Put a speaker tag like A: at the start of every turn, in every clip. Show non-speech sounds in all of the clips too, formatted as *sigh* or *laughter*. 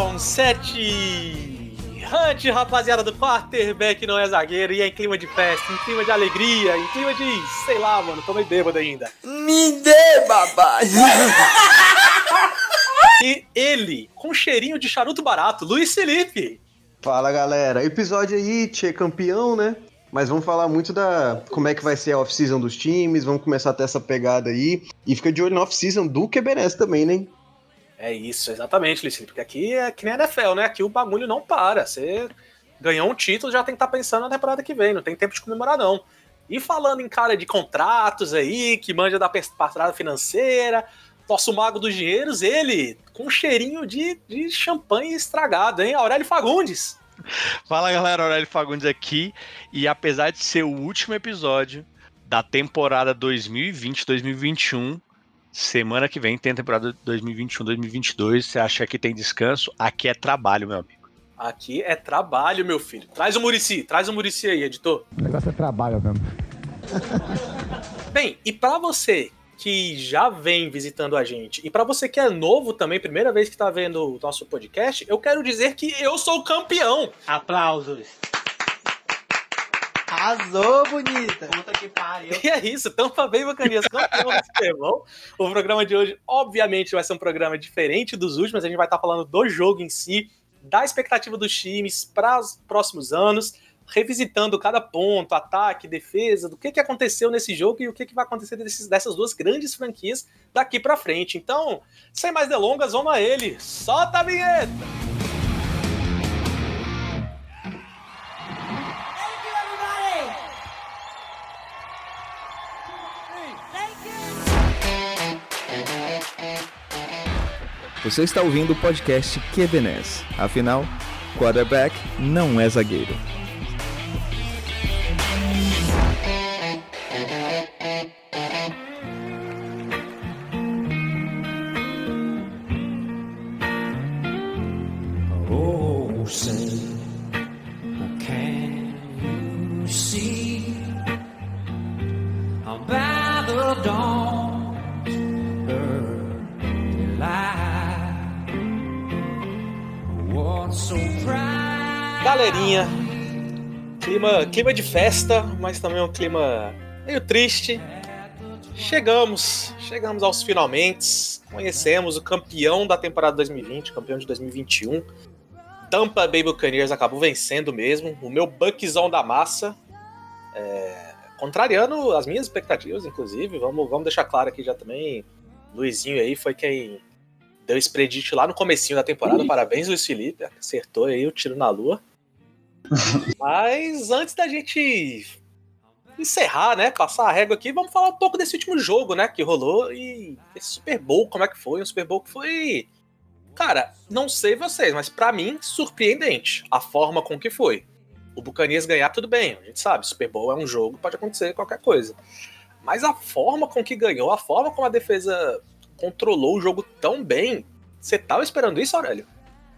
A: down, 7 Hunt, rapaziada do quarterback não é zagueiro, e é em clima de festa, em clima de alegria, em clima de, sei lá, mano, tô meio bêbado ainda.
B: Me dê, babá! *laughs*
A: e ele, com cheirinho de charuto barato, Luiz Felipe.
C: Fala galera, episódio aí, Tchê campeão, né? Mas vamos falar muito da como é que vai ser a off-season dos times, vamos começar a ter essa pegada aí. E fica de olho na off-season do QBNS também, né?
A: É isso, exatamente, Licínio. Porque aqui é que nem a NFL, né? Aqui o bagulho não para. Você ganhou um título, já tem que estar tá pensando na temporada que vem, não tem tempo de comemorar, não. E falando em cara de contratos aí, que manja da parada financeira, nosso mago dos dinheiros, ele, com um cheirinho de, de champanhe estragado, hein? Aurélio Fagundes.
D: Fala galera, Aurélio Fagundes aqui. E apesar de ser o último episódio da temporada 2020-2021, Semana que vem tem a temporada 2021-2022. Você acha que tem descanso? Aqui é trabalho, meu amigo.
A: Aqui é trabalho, meu filho. Traz o Murici, traz o Murici aí, editor.
E: O negócio é trabalho mesmo. *laughs*
A: Bem, e para você que já vem visitando a gente, e para você que é novo também, primeira vez que tá vendo o nosso podcast, eu quero dizer que eu sou campeão.
B: Aplausos. Arrasou, bonita! Puta que
A: pariu! E é isso, Tampa Bay Buccaneers campeão do Super Bowl. O programa de hoje, obviamente, vai ser um programa diferente dos últimos. A gente vai estar falando do jogo em si, da expectativa dos times para os próximos anos, revisitando cada ponto, ataque, defesa, do que, que aconteceu nesse jogo e o que, que vai acontecer desses, dessas duas grandes franquias daqui para frente. Então, sem mais delongas, vamos a ele. Solta a vinheta!
F: Você está ouvindo o podcast QBNES. Afinal, quarterback não é zagueiro.
A: Clima, de festa, mas também um clima meio triste. Chegamos, chegamos aos finalmente. Conhecemos o campeão da temporada 2020, campeão de 2021. Tampa Bay Buccaneers acabou vencendo mesmo. O meu Buckzão da massa. É, contrariando as minhas expectativas, inclusive. Vamos, vamos deixar claro aqui já também. Luizinho aí foi quem deu esse predito lá no comecinho da temporada. Parabéns, Luiz Felipe. Acertou aí o tiro na lua. Mas antes da gente encerrar, né, passar a régua aqui, vamos falar um pouco desse último jogo, né, que rolou e esse Super Bowl, como é que foi? Um Super Bowl que foi, cara, não sei vocês, mas para mim surpreendente a forma com que foi. O Buccaneers ganhar tudo bem, a gente sabe, Super Bowl é um jogo, pode acontecer qualquer coisa. Mas a forma com que ganhou, a forma como a defesa controlou o jogo tão bem, você tava esperando isso, Aurélio?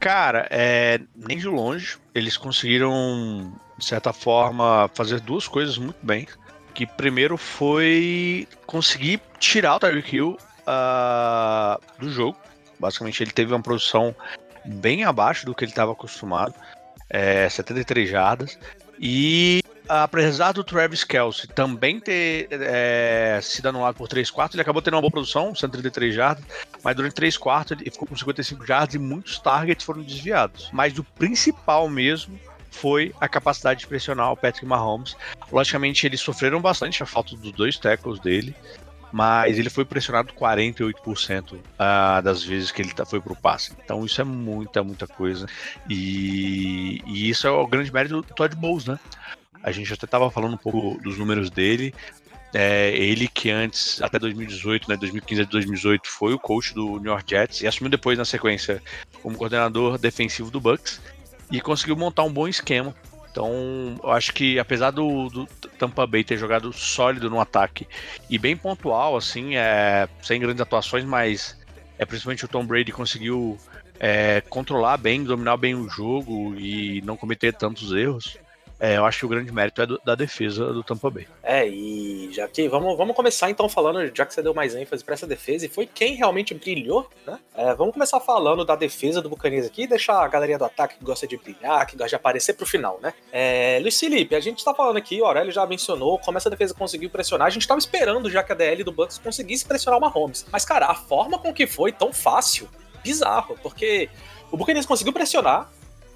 D: Cara, é, nem de longe. Eles conseguiram, de certa forma, fazer duas coisas muito bem. Que primeiro foi conseguir tirar o Tyreek Hill uh, do jogo. Basicamente, ele teve uma produção bem abaixo do que ele estava acostumado. É, 73 jardas. E apesar do Travis Kelsey também ter é, sido anulado por 3 quartos, ele acabou tendo uma boa produção, 133 jardas, mas durante 3 quartos ele ficou com 55 jardas e muitos targets foram desviados. Mas o principal mesmo foi a capacidade de pressionar o Patrick Mahomes. Logicamente, eles sofreram bastante a falta dos dois tackles dele, mas ele foi pressionado 48% uh, ah, das vezes que ele tá, foi pro passe. Então isso é muita, muita coisa. E, e isso é o grande mérito do Todd Bowles, né? A gente até estava falando um pouco dos números dele. É, ele que antes, até 2018, né, 2015 a 2018, foi o coach do New York Jets e assumiu depois na sequência como coordenador defensivo do Bucks e conseguiu montar um bom esquema. Então, eu acho que apesar do, do Tampa Bay ter jogado sólido no ataque e bem pontual, assim, é, sem grandes atuações, mas é principalmente o Tom Brady conseguiu é, controlar bem, dominar bem o jogo e não cometer tantos erros é, eu acho que o grande mérito é do, da defesa do Tampa Bay.
A: É, e já que vamos, vamos começar então falando, já que você deu mais ênfase para essa defesa, e foi quem realmente brilhou, né? É, vamos começar falando da defesa do Buccaneers aqui, deixar a galerinha do ataque que gosta de brilhar, que gosta de aparecer pro final, né? É, Luiz Felipe, a gente tá falando aqui, o Aurélio já mencionou como essa defesa conseguiu pressionar, a gente tava esperando já que a DL do Bucks conseguisse pressionar o Mahomes. Mas, cara, a forma com que foi tão fácil, bizarro, porque o Buccaneers conseguiu pressionar,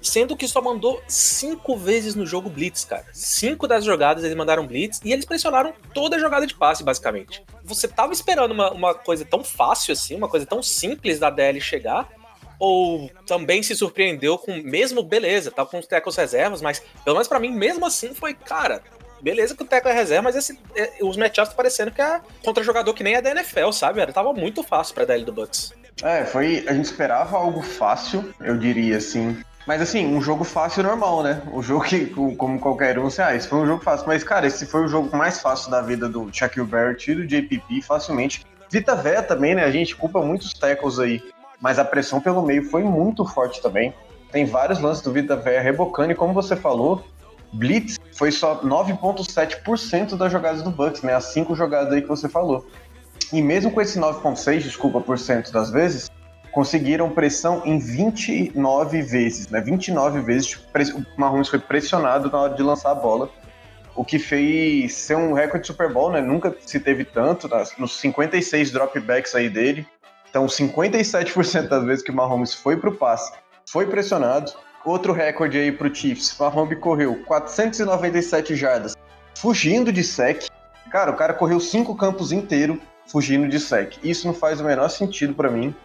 A: Sendo que só mandou cinco vezes no jogo Blitz, cara. Cinco das jogadas eles mandaram Blitz e eles pressionaram toda a jogada de passe, basicamente. Você tava esperando uma, uma coisa tão fácil assim, uma coisa tão simples da DL chegar, ou também se surpreendeu com, mesmo, beleza, tava com os tecos reservas, mas pelo menos para mim, mesmo assim, foi, cara, beleza que o teco é reserva, mas esse, é, os matchups tá parecendo que é contra jogador que nem é da NFL, sabe? Era, tava muito fácil pra DL do Bucks.
C: É, foi. A gente esperava algo fácil, eu diria assim. Mas assim, um jogo fácil normal, né? Um jogo que, como qualquer um, você, ah, esse foi um jogo fácil. Mas, cara, esse foi o jogo mais fácil da vida do Shaquille Barrett e do JPP, facilmente. Vita Vé também, né? A gente culpa muitos tackles aí. Mas a pressão pelo meio foi muito forte também. Tem vários lances do Vita Vé rebocando, e como você falou, Blitz foi só 9,7% das jogadas do Bucks, né? As cinco jogadas aí que você falou. E mesmo com esse 9,6%, desculpa, por cento das vezes, conseguiram pressão em 29 vezes, né? 29 vezes o Mahomes foi pressionado na hora de lançar a bola, o que fez ser um recorde de Super Bowl, né? Nunca se teve tanto, nos 56 dropbacks aí dele. Então, 57% das vezes que o Mahomes foi pro passe, foi pressionado. Outro recorde aí pro Chiefs, Mahomes correu 497 jardas, fugindo de sec. Cara, o cara correu cinco campos inteiro fugindo de sec. Isso não faz o menor sentido para mim.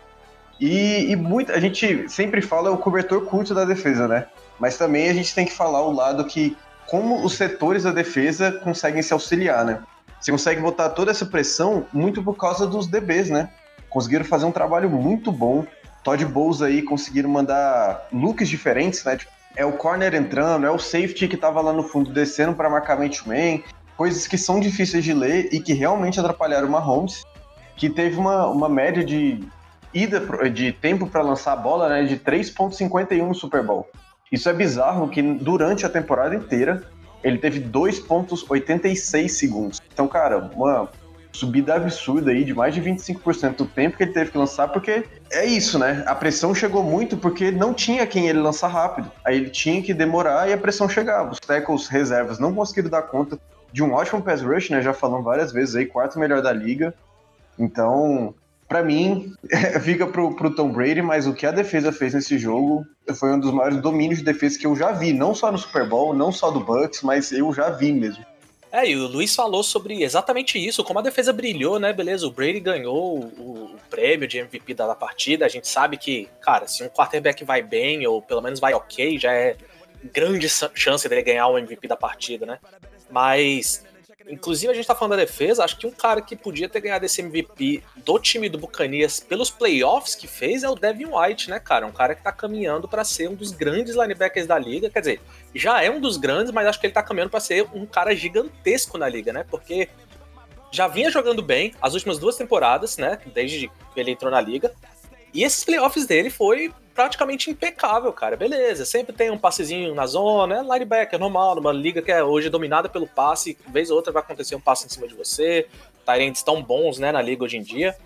C: E, e muito, a gente sempre fala o cobertor curto da defesa, né? Mas também a gente tem que falar o lado que como os setores da defesa conseguem se auxiliar, né? Você consegue botar toda essa pressão muito por causa dos DBs, né? Conseguiram fazer um trabalho muito bom. Todd Bowles aí conseguiram mandar looks diferentes, né? Tipo, é o corner entrando, é o safety que tava lá no fundo descendo para marcar man, coisas que são difíceis de ler e que realmente atrapalharam o Mahomes, que teve uma, uma média de ida de tempo para lançar a bola né, de 3.51 no Super Bowl. Isso é bizarro que durante a temporada inteira ele teve 2.86 segundos. Então, cara, uma subida absurda aí de mais de 25% do tempo que ele teve que lançar, porque é isso, né? A pressão chegou muito porque não tinha quem ele lançar rápido. Aí ele tinha que demorar e a pressão chegava. Os tackles reservas não conseguiram dar conta de um ótimo pass rush, né? Já falamos várias vezes aí, quarto melhor da liga. Então, para mim, *laughs* fica pro, pro Tom Brady, mas o que a defesa fez nesse jogo foi um dos maiores domínios de defesa que eu já vi, não só no Super Bowl, não só do Bucks, mas eu já vi mesmo.
A: É, e o Luiz falou sobre exatamente isso, como a defesa brilhou, né? Beleza, o Brady ganhou o, o prêmio de MVP da partida. A gente sabe que, cara, se um quarterback vai bem, ou pelo menos vai ok, já é grande chance dele ganhar o MVP da partida, né? Mas Inclusive, a gente tá falando da defesa, acho que um cara que podia ter ganhado esse MVP do time do Bucanias pelos playoffs que fez é o Devin White, né, cara? Um cara que tá caminhando para ser um dos grandes linebackers da liga. Quer dizer, já é um dos grandes, mas acho que ele tá caminhando para ser um cara gigantesco na liga, né? Porque já vinha jogando bem as últimas duas temporadas, né? Desde que ele entrou na liga. E esses playoffs dele foi praticamente impecável, cara. Beleza, sempre tem um passezinho na zona, é linebacker normal, numa liga que é hoje dominada pelo passe, vez ou outra vai acontecer um passe em cima de você. Tyrants tão bons, né, na liga hoje em dia.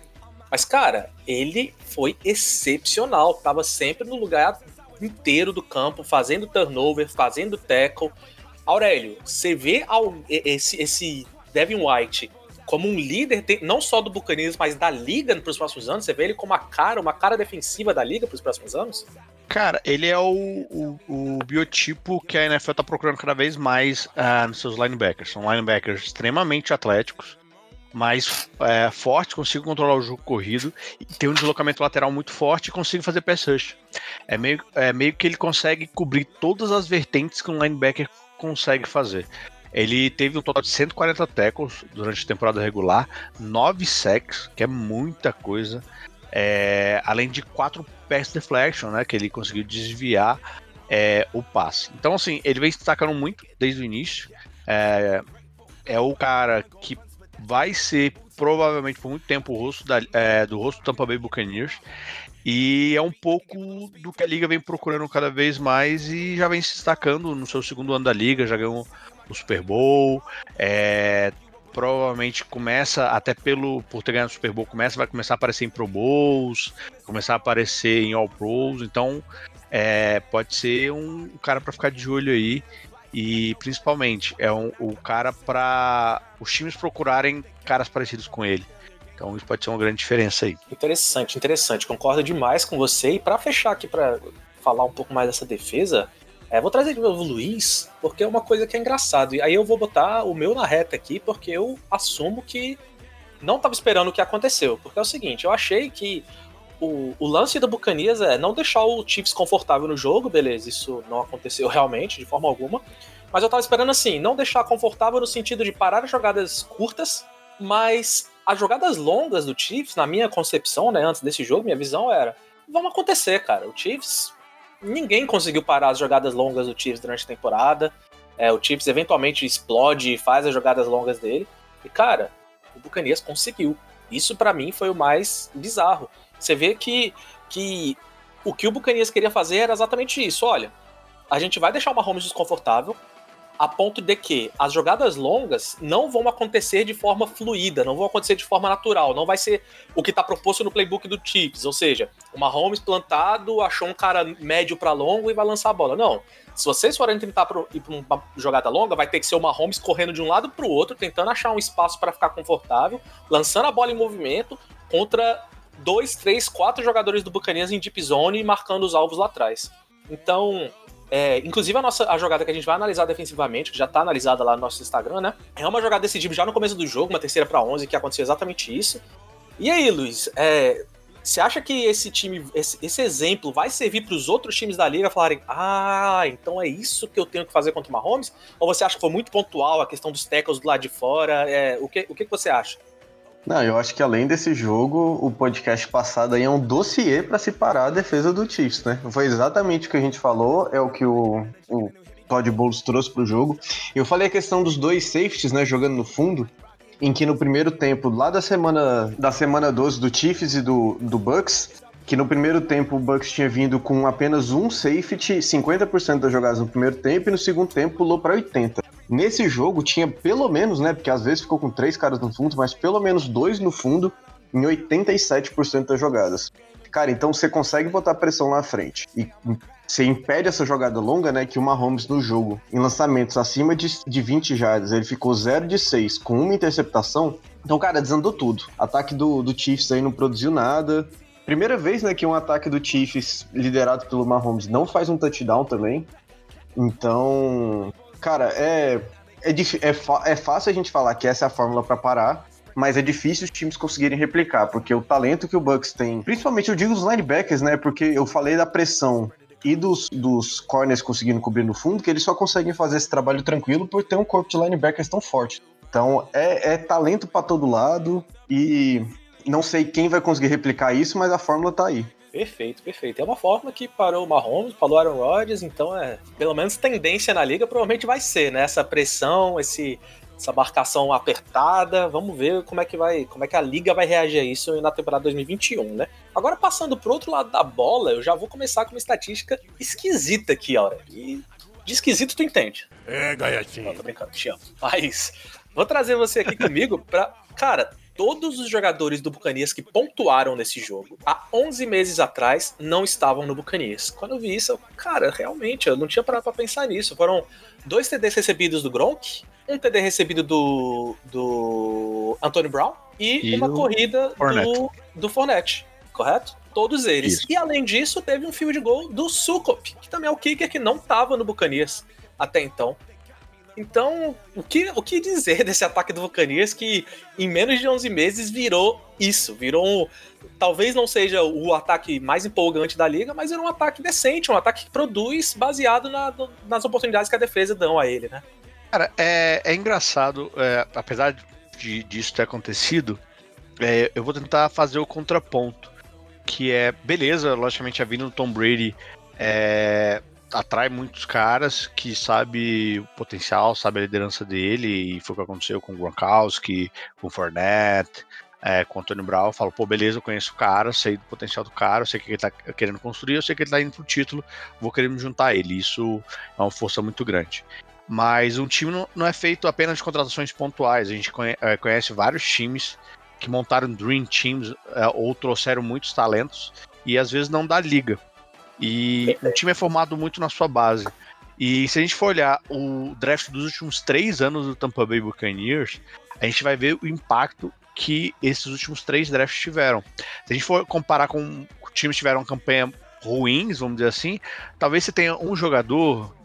A: Mas, cara, ele foi excepcional. Tava sempre no lugar inteiro do campo, fazendo turnover, fazendo tackle. Aurélio, você vê esse, esse Devin White como um líder, não só do Buccaneers, mas da liga para os próximos anos? Você vê ele como a cara, uma cara defensiva da liga para os próximos anos?
D: Cara, ele é o, o, o, biotipo que a NFL está procurando cada vez mais uh, nos seus linebackers. São linebackers extremamente atléticos, mais é, fortes, conseguem controlar o jogo corrido, tem um deslocamento lateral muito forte e conseguem fazer pass rush. É meio, é meio que ele consegue cobrir todas as vertentes que um linebacker consegue fazer. Ele teve um total de 140 tackles durante a temporada regular, 9 sacks, que é muita coisa, é, além de 4 pass deflection, né, que ele conseguiu desviar é, o passe. Então, assim, ele vem se destacando muito desde o início. É, é o cara que vai ser provavelmente por muito tempo o rosto da, é, do rosto do Tampa Bay Buccaneers. E é um pouco do que a liga vem procurando cada vez mais e já vem se destacando no seu segundo ano da liga, já ganhou o Super Bowl, é, provavelmente começa, até pelo por ter ganhado o Super Bowl, começa, vai começar a aparecer em Pro Bowls, começar a aparecer em All Pros, então é, pode ser um cara para ficar de olho aí. E principalmente é um, o cara para os times procurarem caras parecidos com ele. Então isso pode ser uma grande diferença aí.
A: Interessante, interessante. Concordo demais com você. E para fechar aqui, para falar um pouco mais dessa defesa, é, vou trazer de novo o Luiz, porque é uma coisa que é engraçado. E aí eu vou botar o meu na reta aqui, porque eu assumo que não estava esperando o que aconteceu. Porque é o seguinte, eu achei que o, o, lance do Bucanias é não deixar o Chiefs confortável no jogo, beleza, isso não aconteceu *laughs* realmente, de forma alguma. Mas eu tava esperando assim, não deixar confortável no sentido de parar as jogadas curtas, mas as jogadas longas do Chiefs, na minha concepção, né, antes desse jogo, minha visão era: vão acontecer, cara. O Chiefs. Ninguém conseguiu parar as jogadas longas do Chiefs durante a temporada. É, o Chiefs eventualmente explode e faz as jogadas longas dele. E, cara, o Bucanias conseguiu. Isso para mim foi o mais bizarro. Você vê que, que o que o Bucanias queria fazer era exatamente isso. Olha, a gente vai deixar o Mahomes desconfortável, a ponto de que as jogadas longas não vão acontecer de forma fluida, não vão acontecer de forma natural, não vai ser o que está proposto no playbook do Chiefs, ou seja, o Mahomes plantado, achou um cara médio para longo e vai lançar a bola. Não. Se vocês forem tentar ir para uma jogada longa, vai ter que ser o Mahomes correndo de um lado para o outro, tentando achar um espaço para ficar confortável, lançando a bola em movimento contra dois, três, quatro jogadores do Buccaneers em deep zone e marcando os alvos lá atrás. Então, é, inclusive a nossa a jogada que a gente vai analisar defensivamente, que já tá analisada lá no nosso Instagram, né? É uma jogada decidida já no começo do jogo, uma terceira para 11, que aconteceu exatamente isso. E aí, Luiz, é, você acha que esse time, esse, esse exemplo vai servir para os outros times da liga falarem: ah, então é isso que eu tenho que fazer contra o Mahomes? Ou você acha que foi muito pontual a questão dos tackles do lado de fora? É, o, que, o que você acha?
C: Não, eu acho que além desse jogo, o podcast passado aí é um dossiê para separar a defesa do Chiefs, né? Foi exatamente o que a gente falou, é o que o, o Todd Bowles trouxe pro jogo. Eu falei a questão dos dois safeties, né, jogando no fundo, em que no primeiro tempo, lá da semana da semana 12 do Chiefs e do, do Bucks, que no primeiro tempo o Bucks tinha vindo com apenas um safety, 50% das jogadas no primeiro tempo, e no segundo tempo pulou para 80%. Nesse jogo tinha pelo menos, né? Porque às vezes ficou com três caras no fundo, mas pelo menos dois no fundo em 87% das jogadas. Cara, então você consegue botar pressão lá na frente e você impede essa jogada longa, né? Que o Mahomes no jogo, em lançamentos acima de, de 20 jardas, ele ficou 0 de 6 com uma interceptação. Então, cara, desandou tudo. Ataque do, do Chiefs aí não produziu nada. Primeira vez, né, que um ataque do Chiefs liderado pelo Mahomes não faz um touchdown também. Então, Cara, é, é, é, é fácil a gente falar que essa é a fórmula para parar, mas é difícil os times conseguirem replicar, porque o talento que o Bucks tem, principalmente eu digo os linebackers, né? Porque eu falei da pressão e dos, dos corners conseguindo cobrir no fundo, que eles só conseguem fazer esse trabalho tranquilo por ter um corpo de linebackers tão forte. Então é, é talento para todo lado e não sei quem vai conseguir replicar isso, mas a fórmula tá aí.
A: Perfeito, perfeito. É uma forma que parou o Mahomes, parou o Aaron Rodgers, então é, pelo menos tendência na liga provavelmente vai ser, né? Essa pressão, esse, essa marcação apertada. Vamos ver como é que vai, como é que a liga vai reagir a isso na temporada 2021, né? Agora passando pro outro lado da bola, eu já vou começar com uma estatística esquisita aqui, Aurélio. E de esquisito tu entende.
E: É, gaiatinho.
A: Não, tô brincando, te amo. Mas vou trazer você aqui comigo pra, cara, todos os jogadores do Bucanias que pontuaram nesse jogo há 11 meses atrás não estavam no Bucanias. Quando eu vi isso, eu, cara, realmente, eu não tinha parado pra pensar nisso. Foram dois TDs recebidos do Gronk, um TD recebido do, do Antonio Brown e, e uma corrida Fournette. do, do Fournette, correto? Todos eles. Isso. E além disso, teve um field goal do Sukop, que também é o kicker que não estava no Bucanias até então. Então, o que, o que dizer *laughs* desse ataque do Buccaneers que em menos de 11 meses virou isso, virou um, talvez não seja o ataque mais empolgante da liga, mas era um ataque decente, um ataque que produz baseado na, nas oportunidades que a defesa dão a ele, né?
D: Cara, é, é engraçado, é, apesar de, disso ter acontecido, é, eu vou tentar fazer o contraponto, que é, beleza, logicamente a vinda do Tom Brady é, atrai muitos caras que sabe o potencial, sabe a liderança dele, e foi o que aconteceu com o Gronkowski, com o Fournette, é, com o Antônio Brown, falo, pô, beleza, eu conheço o cara, sei do potencial do cara, eu sei o que ele tá querendo construir, eu sei que ele tá indo pro título, vou querer me juntar a ele. Isso é uma força muito grande. Mas um time não, é feito apenas de contratações pontuais. A gente conhece, é, conhece vários times que montaram Dream Teams é, ou trouxeram muitos talentos e às vezes não dá liga. E o time é formado muito na sua base. E se a gente for olhar o draft dos últimos três anos do Tampa Bay Buccaneers, a gente vai ver o impacto que esses últimos três drafts tiveram. Se a gente for comparar com times que tiveram campanha ruins, vamos dizer assim, talvez você tenha um jogador,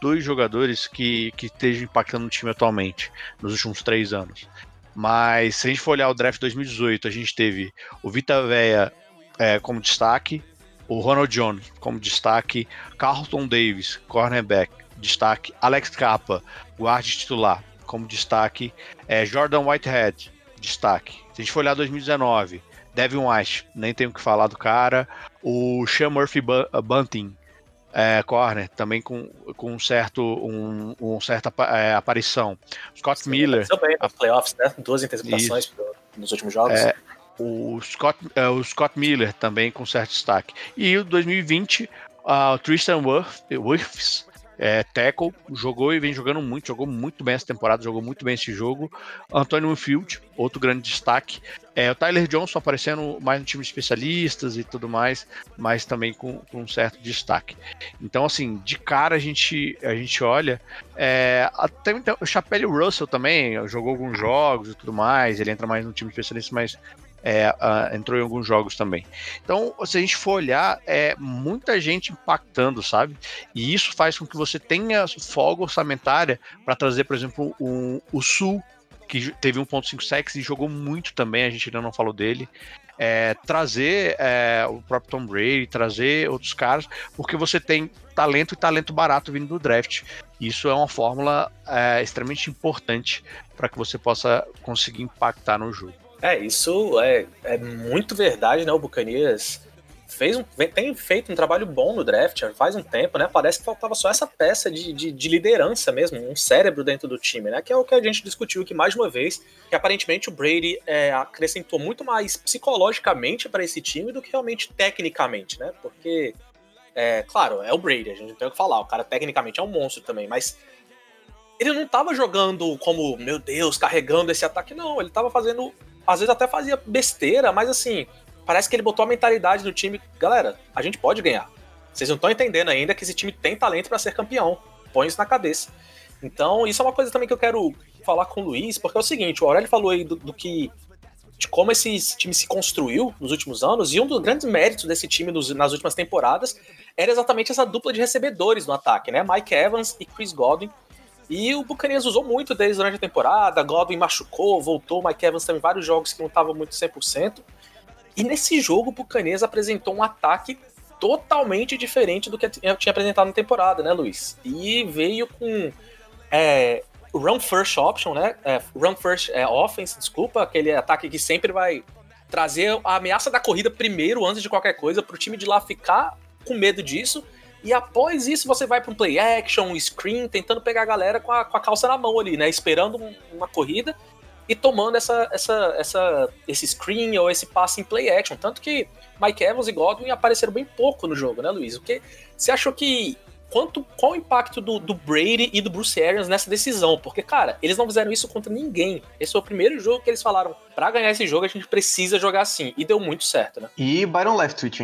D: dois jogadores que, que estejam impactando o time atualmente, nos últimos três anos. Mas se a gente for olhar o draft 2018, a gente teve o Vita Veia é, como destaque, o Ronald Jones como destaque, Carlton Davis, cornerback, destaque, Alex Capa, guarda titular, como destaque, é, Jordan Whitehead, destaque. Se a gente for olhar 2019, Devin White, nem tenho o que falar do cara, o Sean Murphy Bunting, é, corner, também com, com um certo, um, um certa é, aparição. Scott Sim, Miller.
A: Também nos playoffs, né? Duas interceptações nos últimos jogos. É,
D: o Scott, uh, o Scott Miller também com certo destaque. E o 2020, uh, o Tristan Wirfs, é, tackle, jogou e vem jogando muito, jogou muito bem essa temporada, jogou muito bem esse jogo. Antônio Field, outro grande destaque. É, o Tyler Johnson aparecendo mais no time de especialistas e tudo mais, mas também com, com um certo destaque. Então, assim, de cara a gente, a gente olha. É, até então, o Chapelle Russell também jogou alguns jogos e tudo mais, ele entra mais no time de especialistas, mas é, uh, entrou em alguns jogos também. Então, se a gente for olhar, é muita gente impactando, sabe? E isso faz com que você tenha folga orçamentária para trazer, por exemplo, o Sul, que teve 1.5 sacks e jogou muito também, a gente ainda não falou dele. É, trazer é, o próprio Tom Brady, trazer outros caras, porque você tem talento e talento barato vindo do draft. Isso é uma fórmula é, extremamente importante para que você possa conseguir impactar no jogo.
A: É, isso é, é muito verdade, né? O Buccaneers fez um, tem feito um trabalho bom no draft faz um tempo, né? Parece que faltava só essa peça de, de, de, liderança mesmo, um cérebro dentro do time, né? Que é o que a gente discutiu aqui mais uma vez, que aparentemente o Brady é, acrescentou muito mais psicologicamente para esse time do que realmente tecnicamente, né? Porque, é, claro, é o Brady, a gente não tem o que falar, o cara tecnicamente é um monstro também, mas ele não tava jogando como, meu Deus, carregando esse ataque, não, ele tava fazendo às vezes até fazia besteira, mas assim, parece que ele botou a mentalidade do time. Galera, a gente pode ganhar. Vocês não estão entendendo ainda que esse time tem talento para ser campeão. Põe isso na cabeça. Então, isso é uma coisa também que eu quero falar com o Luiz, porque é o seguinte, o Aurélio falou aí do, do que. de como esse time se construiu nos últimos anos, e um dos grandes méritos desse time nos, nas últimas temporadas era exatamente essa dupla de recebedores no ataque, né? Mike Evans e Chris Godwin e o Buccaneers usou muito deles durante a temporada, Godwin machucou, voltou, Mike Evans também vários jogos que não estavam muito 100%. E nesse jogo o Buccaneers apresentou um ataque totalmente diferente do que tinha apresentado na temporada, né, Luiz? E veio com é, run first option, né? É, run first é, offense, desculpa, aquele ataque que sempre vai trazer a ameaça da corrida primeiro, antes de qualquer coisa, para o time de lá ficar com medo disso e após isso você vai para um play action, um screen, tentando pegar a galera com a, com a calça na mão ali, né? Esperando um, uma corrida e tomando essa, essa, essa, esse screen ou esse passe em play action. Tanto que Mike Evans e Godwin apareceram bem pouco no jogo, né, Luiz? O que você achou que. Quanto, qual o impacto do, do Brady e do Bruce Arians nessa decisão? Porque, cara, eles não fizeram isso contra ninguém. Esse foi o primeiro jogo que eles falaram: para ganhar esse jogo a gente precisa jogar assim. E deu muito certo, né?
C: E Byron Leftwich,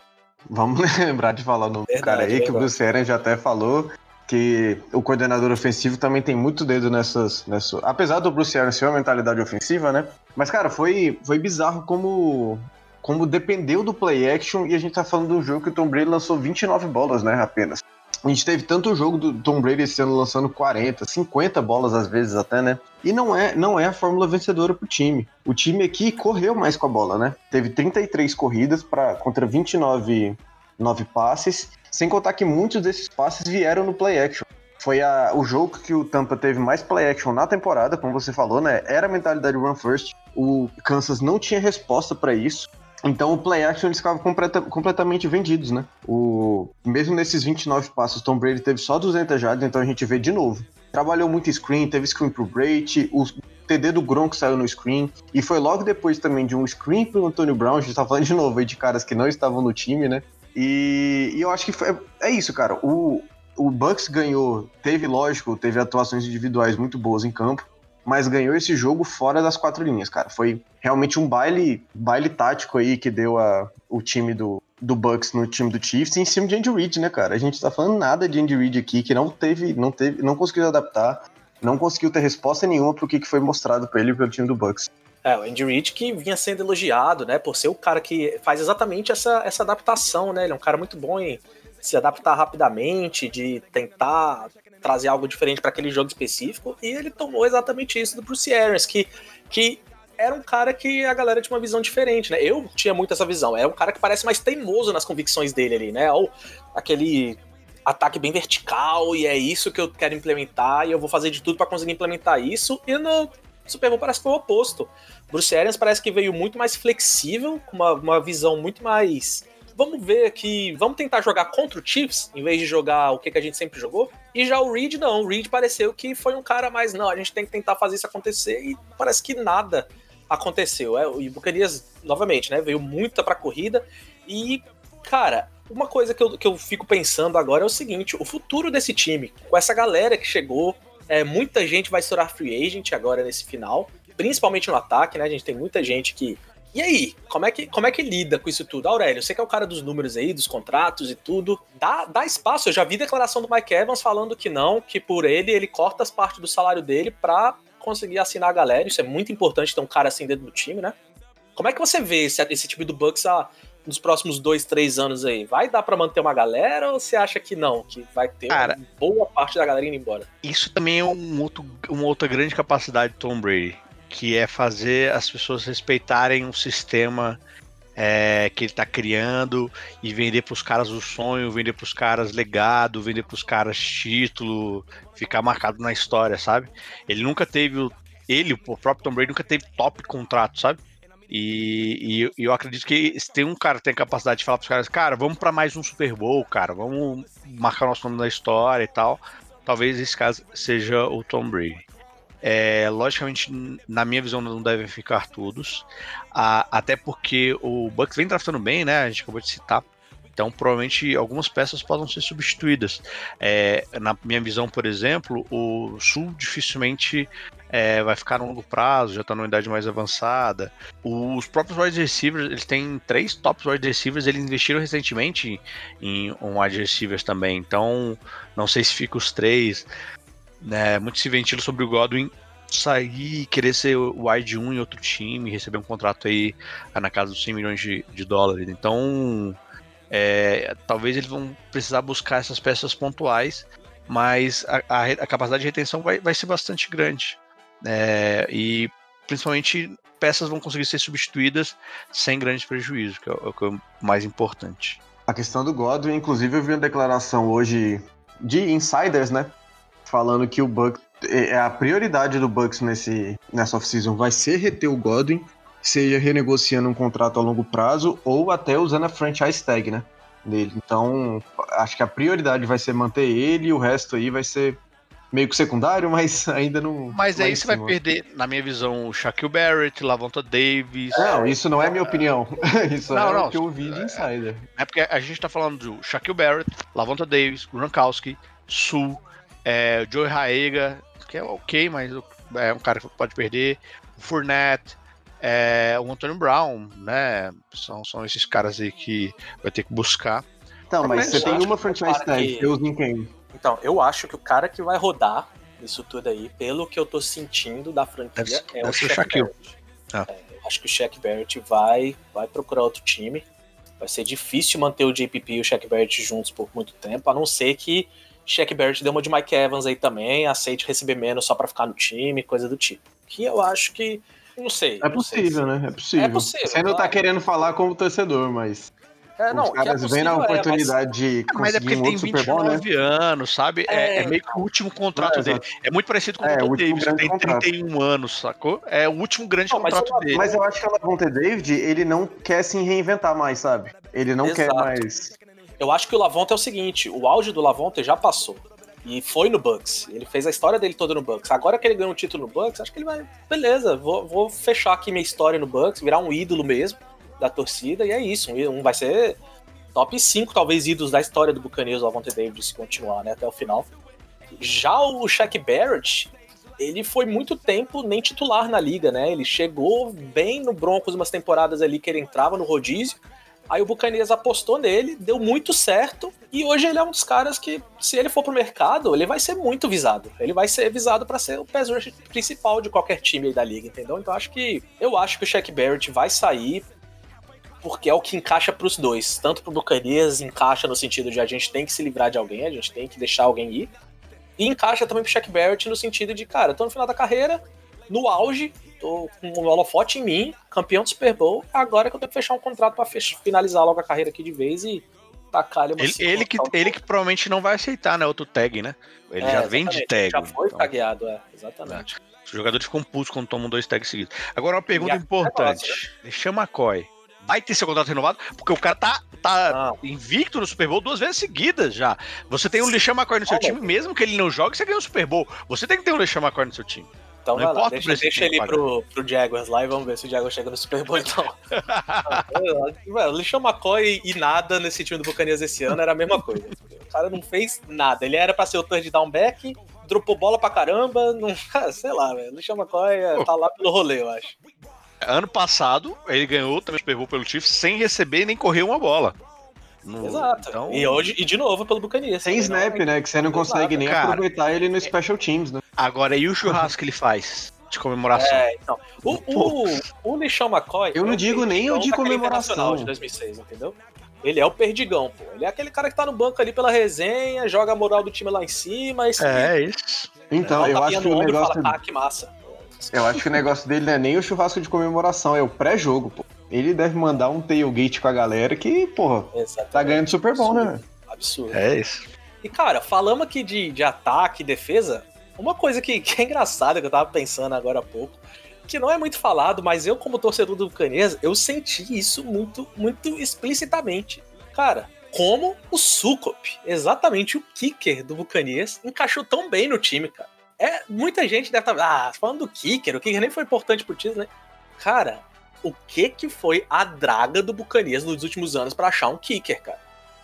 C: Vamos *laughs* lembrar de falar no verdade, cara aí, verdade. que o Bruce Arians já até falou que o coordenador ofensivo também tem muito dedo nessas, nessas. Apesar do Bruce Arians ser uma mentalidade ofensiva, né? Mas, cara, foi, foi bizarro como, como dependeu do play action e a gente tá falando do jogo que o Tom Brady lançou 29 bolas, né? Apenas. A gente teve tanto jogo do Tom Brady esse ano lançando 40, 50 bolas às vezes até, né? E não é, não é a fórmula vencedora pro time. O time aqui correu mais com a bola, né? Teve 33 corridas para contra 29 9 passes, sem contar que muitos desses passes vieram no play action. Foi a, o jogo que o Tampa teve mais play action na temporada, como você falou, né? Era a mentalidade run first. O Kansas não tinha resposta para isso. Então o play action eles ficavam completa, completamente vendidos, né? O, mesmo nesses 29 passos, Tom Brady teve só 200 jardas, então a gente vê de novo. Trabalhou muito screen, teve screen pro Brady, o, TD do Gronk saiu no screen, e foi logo depois também de um screen pro Antônio Brown, a gente tá falando de novo aí de caras que não estavam no time, né? E, e eu acho que foi, é isso, cara. O, o Bucks ganhou, teve, lógico, teve atuações individuais muito boas em campo, mas ganhou esse jogo fora das quatro linhas, cara. Foi realmente um baile, baile tático aí que deu a, o time do, do Bucks no time do Chiefs em cima de Andy Reid, né, cara? A gente tá falando nada de Andy Reid aqui, que não teve, não teve, não conseguiu adaptar, não conseguiu ter resposta nenhuma pro que foi mostrado pra ele pelo time do Bucks.
A: É, o Andy Reid que vinha sendo elogiado, né, por ser o cara que faz exatamente essa, essa adaptação, né? Ele é um cara muito bom em se adaptar rapidamente, de tentar trazer algo diferente para aquele jogo específico, e ele tomou exatamente isso do Bruce Arians, que, que era um cara que a galera tinha uma visão diferente, né? Eu tinha muito essa visão. É um cara que parece mais teimoso nas convicções dele ali, né? Ou aquele ataque bem vertical e é isso que eu quero implementar e eu vou fazer de tudo para conseguir implementar isso. E no Super Bowl parece que foi o oposto. Bruce Arians parece que veio muito mais flexível, com uma, uma visão muito mais vamos ver aqui, vamos tentar jogar contra o Chiefs, em vez de jogar o que, que a gente sempre jogou. E já o Reed, não. O Reed pareceu que foi um cara mais, não, a gente tem que tentar fazer isso acontecer e parece que nada aconteceu. É, o Buccaneers, novamente, né, veio muita pra corrida e, cara, uma coisa que eu, que eu fico pensando agora é o seguinte, o futuro desse time, com essa galera que chegou, é, muita gente vai estourar free agent agora nesse final, principalmente no ataque, né, a gente tem muita gente que e aí, como é, que, como é que lida com isso tudo? Aurélio, você que é o cara dos números aí, dos contratos e tudo, dá, dá espaço. Eu já vi declaração do Mike Evans falando que não, que por ele, ele corta as partes do salário dele pra conseguir assinar a galera. Isso é muito importante ter um cara assim dentro do time, né? Como é que você vê esse, esse time do Bucks ah, nos próximos dois, três anos aí? Vai dar para manter uma galera ou você acha que não? Que vai ter cara, boa parte da galera indo embora?
D: Isso também é um outro, uma outra grande capacidade do Tom Brady que é fazer as pessoas respeitarem um sistema é, que ele está criando e vender para os caras o sonho, vender para os caras legado, vender para os caras título, ficar marcado na história, sabe? Ele nunca teve o, ele, o próprio Tom Brady nunca teve top contrato, sabe? E, e, eu acredito que se tem um cara que tem a capacidade de falar para os caras, cara, vamos para mais um Super Bowl, cara, vamos marcar nosso nome na história e tal. Talvez esse caso seja o Tom Brady. É, logicamente, na minha visão, não devem ficar todos. Ah, até porque o Bucks vem draftando bem, né? A gente acabou de citar. Então, provavelmente, algumas peças podem ser substituídas. É, na minha visão, por exemplo, o Sul dificilmente é, vai ficar no longo prazo, já está numa idade mais avançada. Os próprios wide receivers, eles têm três tops wide receivers, eles investiram recentemente em um wide receivers também. Então, não sei se fica os três. Né, muito se ventila sobre o Godwin sair, querer ser wide 1 em outro time, receber um contrato aí na casa dos 100 milhões de, de dólares. Então, é, talvez eles vão precisar buscar essas peças pontuais, mas a, a, a capacidade de retenção vai, vai ser bastante grande. É, e principalmente peças vão conseguir ser substituídas sem grandes prejuízos, que é, o, que é o mais importante.
C: A questão do Godwin, inclusive eu vi uma declaração hoje de insiders, né? Falando que o Bucks é, é a prioridade do Bucks nesse nessa off-season vai ser reter o Godwin, seja renegociando um contrato a longo prazo ou até usando a franchise tag, né, dele. Então, acho que a prioridade vai ser manter ele e o resto aí vai ser meio que secundário, *laughs* mas ainda não.
D: Mas aí você vai perder, na minha visão, o Shaquille Barrett, Lavonta Davis.
C: Não, isso não é minha opinião. *laughs* isso não, é não, o que eu vi de insider.
D: É porque a gente tá falando do Shaquille Barrett, Lavonta Davis, Gronkowski, Sul, é, o Joey Raega, que é ok, mas é um cara que pode perder. O Fournette, é, o Antônio Brown, né? São, são esses caras aí que vai ter que buscar.
C: Então, mas você tem uma franchise tag, eu em quem?
A: Então, eu acho que o cara que vai rodar isso tudo aí, pelo que eu tô sentindo da franquia, deve, é deve o Shaq Shaquille. Ah. É, eu acho que o Shaq Barrett vai, vai procurar outro time. Vai ser difícil manter o JPP e o Shaq Barrett juntos por muito tempo, a não ser que Shaq Barrett deu uma de Mike Evans aí também, aceite receber menos só para ficar no time, coisa do tipo. Que eu acho que. Não sei.
C: É possível,
A: sei.
C: né? É possível. É possível. Você não tá querendo falar como torcedor, mas.
A: É, não,
C: Os caras
A: é
C: vêm na oportunidade é, mas... de conseguir
D: mas é porque
C: um
D: tem
C: outro Super Bowl, né?
D: anos, sabe? É, é, meio que o último contrato é, dele. É muito parecido com o é, Davis, que tem contrato. 31 anos, sacou? É o último grande não, contrato
C: mas,
D: dele.
C: Mas eu acho que o Lavonte David, ele não quer se reinventar mais, sabe? Ele não Exato. quer mais...
A: Eu acho que o Lavonte é o seguinte, o auge do Lavonte já passou. E foi no Bucks. Ele fez a história dele toda no Bucks. Agora que ele ganhou um título no Bucks, acho que ele vai. Beleza, vou, vou fechar aqui minha história no Bucks, virar um ídolo mesmo da torcida, e é isso. Um vai ser top 5, talvez, ídolos da história do Buccaneers, o Avante David, se continuar, né, até o final. Já o Shaq Barrett, ele foi muito tempo nem titular na liga, né? Ele chegou bem no Broncos umas temporadas ali que ele entrava no rodízio. Aí o Buccaneers apostou nele, deu muito certo, e hoje ele é um dos caras que, se ele for pro mercado, ele vai ser muito visado. Ele vai ser visado para ser o pass rush principal de qualquer time aí da liga, entendeu? Então acho que eu acho que o Shaq Barrett vai sair porque é o que encaixa para os dois. Tanto pro Buccaneers encaixa no sentido de a gente tem que se livrar de alguém, a gente tem que deixar alguém ir. E encaixa também pro Shaq Barrett no sentido de, cara, tô no final da carreira, no auge, tô com um holofote em mim, campeão do Super Bowl, agora que eu tenho que fechar um contrato para finalizar logo a carreira aqui de vez e tacar
D: ele, ele, que, ele que provavelmente não vai aceitar, né, outro tag, né? Ele é, já vem de tag.
A: Já foi então. tagueado, é, exatamente. É.
D: Os jogadores ficam putos quando tomam dois tags seguidos. Agora uma pergunta importante. Negócio, né? Chama Coy vai ter seu contrato renovado, porque o cara tá, tá invicto no Super Bowl duas vezes seguidas já. Você tem um LeSean McCoy no seu time, mesmo que ele não jogue, você ganha o Super Bowl. Você tem que ter um LeSean McCoy no seu time.
A: Então não vai lá, deixa, deixa ele pro, pro Jaguars lá e vamos ver se o Jaguars chega no Super Bowl então. o LeSean McCoy e nada nesse time do Buccaneers esse ano era a mesma coisa. O cara não fez nada. Ele era pra ser o third down back, dropou bola pra caramba, não, *laughs* sei lá, velho. O LeSean McCoy tá lá pelo rolê, eu acho.
D: Ano passado, ele ganhou também o pelo Chiefs sem receber nem correr uma bola.
A: No... Exato. Então... E hoje, e de novo, pelo Buccaneers.
C: Sem snap, não... né? Que você não consegue nem Cara, aproveitar ele no Special Teams, né?
D: Agora, e o churrasco que ele faz? De comemoração. É, então.
A: O, o, o LeSean McCoy.
C: Eu não é digo nem o de comemoração.
A: de 2006, entendeu? Ele é o perdigão, pô. Ele é aquele cara que tá no banco ali pela resenha, joga a moral do time lá em cima.
D: É, é isso.
C: Então, eu acho que o negócio.
A: Fala, ah, que massa.
C: Eu acho que o negócio dele não é nem o churrasco de comemoração, é o pré-jogo, pô. Ele deve mandar um tailgate com a galera que, porra, Exatamente. tá ganhando super bom, né?
A: Absurdo.
D: É isso.
A: E, cara, falamos aqui de, de ataque e defesa. Uma coisa que, *laughs* que é engraçada que eu tava pensando agora há pouco, que não é muito falado, mas eu, como torcedor do Buccaneers, eu senti isso muito, muito explicitamente. Cara, como o Sukop, exatamente o kicker do Buccaneers, encaixou tão bem no time, cara. É, muita gente deve estar. Tá, ah, falando do Kicker, o Kicker nem foi importante pro título, né? Cara, o que que foi a draga do Bucanias nos últimos anos para achar um Kicker, cara?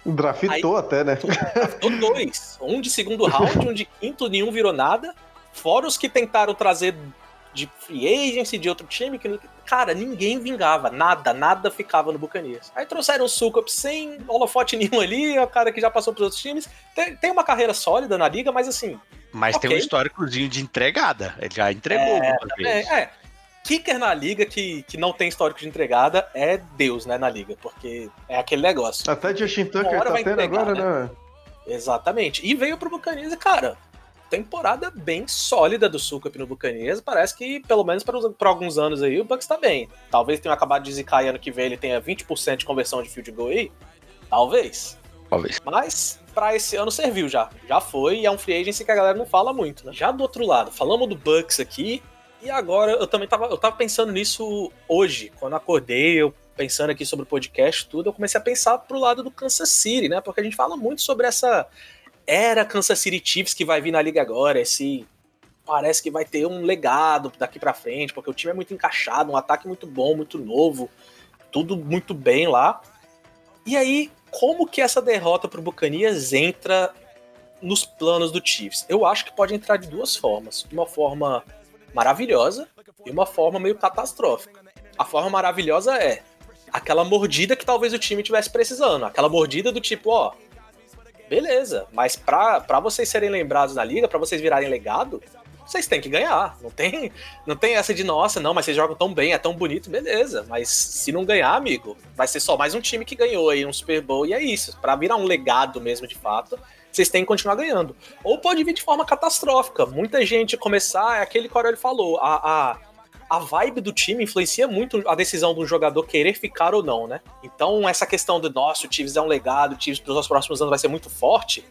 C: Draftou até, né?
A: Draftou dois. Um de segundo round, um de quinto, nenhum virou nada. Fora os que tentaram trazer de free agency de outro time, que, cara, ninguém vingava, nada, nada ficava no Bucanias. Aí trouxeram o Sukup sem holofote nenhum ali, é o cara que já passou pros outros times. Tem, tem uma carreira sólida na liga, mas assim,
D: mas okay. tem um históricozinho de entregada. Ele já entregou
A: é, vezes. É, Kicker na liga que, que não tem histórico de entregada é Deus, né, na liga, porque é aquele negócio.
C: Até Justin Tucker tá tendo agora, né? né?
A: Exatamente. E veio pro Buccaneers e, cara, temporada bem sólida do Sucup no Buccaneers. Parece que, pelo menos para alguns anos aí, o Bucks tá bem. Talvez tenha acabado de zicar e ano que vem ele tenha 20% de conversão de field goal aí. Talvez.
D: Talvez.
A: Mas para esse ano serviu já. Já foi e é um free agency que a galera não fala muito, né? Já do outro lado, falamos do Bucks aqui. E agora eu também tava, eu tava pensando nisso hoje, quando acordei, eu pensando aqui sobre o podcast tudo, eu comecei a pensar pro lado do Kansas City, né? Porque a gente fala muito sobre essa era Kansas City Chiefs que vai vir na liga agora, esse parece que vai ter um legado daqui para frente, porque o time é muito encaixado, um ataque muito bom, muito novo, tudo muito bem lá. E aí, como que essa derrota pro Bucanias entra nos planos do Chiefs? Eu acho que pode entrar de duas formas. Uma forma maravilhosa e uma forma meio catastrófica. A forma maravilhosa é aquela mordida que talvez o time tivesse precisando. Aquela mordida do tipo, ó, beleza, mas pra, pra vocês serem lembrados na liga, para vocês virarem legado, vocês têm que ganhar. Não tem, não tem essa de, nossa, não, mas vocês jogam tão bem, é tão bonito, beleza. Mas se não ganhar, amigo, vai ser só mais um time que ganhou aí um Super Bowl e é isso. Para virar um legado mesmo de fato, vocês têm que continuar ganhando. Ou pode vir de forma catastrófica. Muita gente começar, é aquele que o Aurélio falou, a, a, a vibe do time influencia muito a decisão do jogador querer ficar ou não, né? Então, essa questão do nosso, o Chiefs é um legado, o Chiefs para os próximos anos vai ser muito forte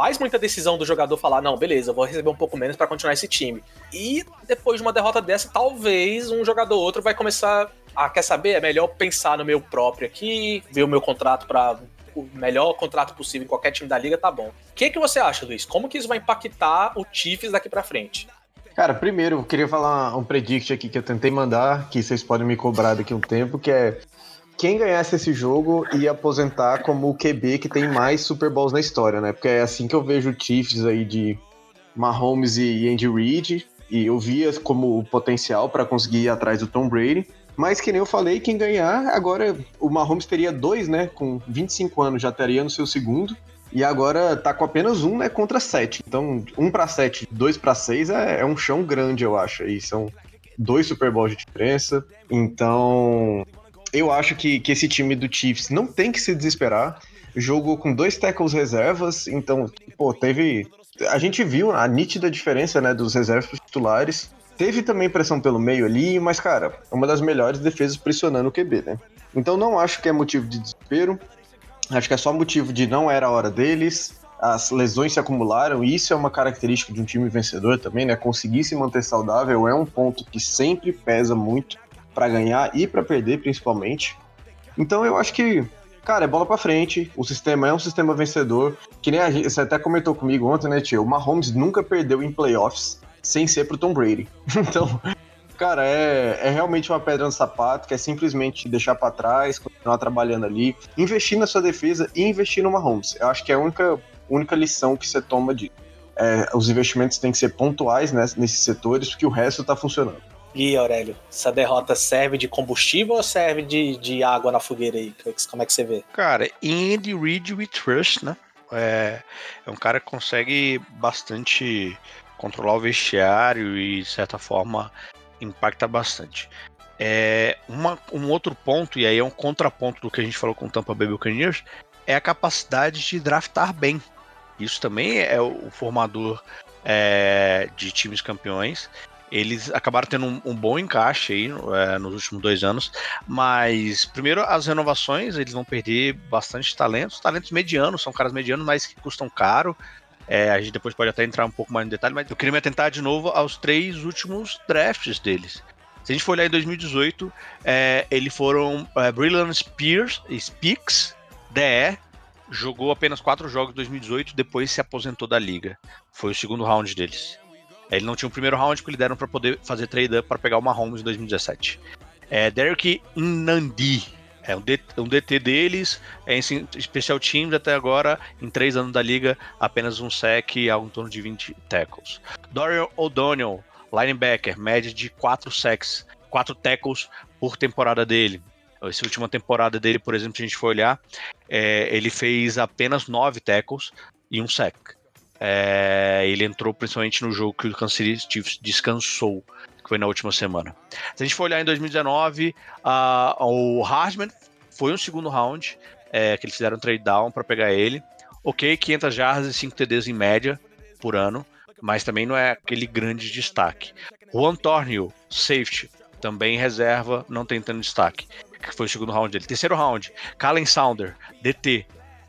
A: faz muita decisão do jogador falar, não, beleza, vou receber um pouco menos para continuar esse time. E depois de uma derrota dessa, talvez um jogador ou outro vai começar a, quer saber, é melhor pensar no meu próprio aqui, ver o meu contrato para o melhor contrato possível em qualquer time da liga, tá bom. O que, que você acha, Luiz? Como que isso vai impactar o Chiefs daqui para frente?
C: Cara, primeiro, eu queria falar um predict aqui que eu tentei mandar, que vocês podem me cobrar daqui a um tempo, que é quem ganhasse esse jogo ia aposentar como o QB que tem mais Super Bowls na história, né? Porque é assim que eu vejo o Chiefs aí de Mahomes e Andy Reid, e eu via como potencial para conseguir ir atrás do Tom Brady. Mas que nem eu falei, quem ganhar, agora o Mahomes teria dois, né? Com 25 anos já estaria no seu segundo. E agora tá com apenas um, né? Contra sete. Então, um para sete, dois para seis é, é, um chão grande, eu acho. E são dois Super Bowls de diferença. Então, eu acho que, que esse time do Chiefs não tem que se desesperar. Jogou com dois tackles reservas, então, pô, teve a gente viu a nítida diferença, né, dos reservas titulares. Teve também pressão pelo meio ali, mas, cara, é uma das melhores defesas pressionando o QB, né? Então não acho que é motivo de desespero. Acho que é só motivo de não era a hora deles. As lesões se acumularam, e isso é uma característica de um time vencedor também, né? Conseguir se manter saudável é um ponto que sempre pesa muito para ganhar e para perder, principalmente. Então eu acho que Cara, é bola pra frente. O sistema é um sistema vencedor. Que nem a gente, você até comentou comigo ontem, né, tio? O Mahomes nunca perdeu em playoffs sem ser pro Tom Brady. *laughs* Então, cara, é, é realmente uma pedra no sapato, que é simplesmente deixar para trás, continuar trabalhando ali, investir na sua defesa e investir no Mahomes. Eu acho que é a única, única lição que você toma de. É, os investimentos têm que ser pontuais né, nesses setores, porque o resto tá funcionando.
A: E Aurélio, essa derrota serve de combustível ou serve de, de água na fogueira aí? Como é que você vê?
D: Cara, em Andy Reid we trust, né? É, é um cara que consegue bastante controlar o vestiário e, de certa forma, impacta bastante. É, uma, um outro ponto, e aí é um contraponto do que a gente falou com o Tampa Bay Buccaneers, é a capacidade de draftar bem. Isso também é o formador é, de times campeões eles acabaram tendo um, um bom encaixe aí é, nos últimos dois anos, mas primeiro as renovações, eles vão perder bastante talentos, talentos medianos, são caras medianos, mas que custam caro. É, a gente depois pode até entrar um pouco mais no detalhe, mas eu queria me atentar de novo aos três últimos drafts deles. Se a gente for olhar em 2018, é, eles foram é, Brilliant Spears, Speaks, DE, jogou apenas quatro jogos em 2018, depois se aposentou da liga. Foi o segundo round deles. Ele não tinha o primeiro round porque eles deram para poder fazer trade-up para pegar o Mahomes em 2017. É, Derek Nandi, é um, DT, um DT deles, é em especial teams até agora, em três anos da liga, apenas um sec e algo em torno de 20 tackles. Dorian O'Donnell, linebacker, média de 4 sacks, 4 tackles por temporada dele. Essa última temporada dele, por exemplo, se a gente for olhar, é, ele fez apenas 9 tackles e um sack. É, ele entrou principalmente no jogo que o Kansas City Chiefs descansou, foi na última semana. Se a gente for olhar em 2019, uh, o Hardman foi um segundo round, é, que eles fizeram um trade down para pegar ele. Ok, 500 jardas e 5 TDs em média por ano, mas também não é aquele grande destaque. Juan Tornio, safety, também reserva, não tem tanto destaque, que foi o segundo round dele. Terceiro round, Calen Sounder, DT,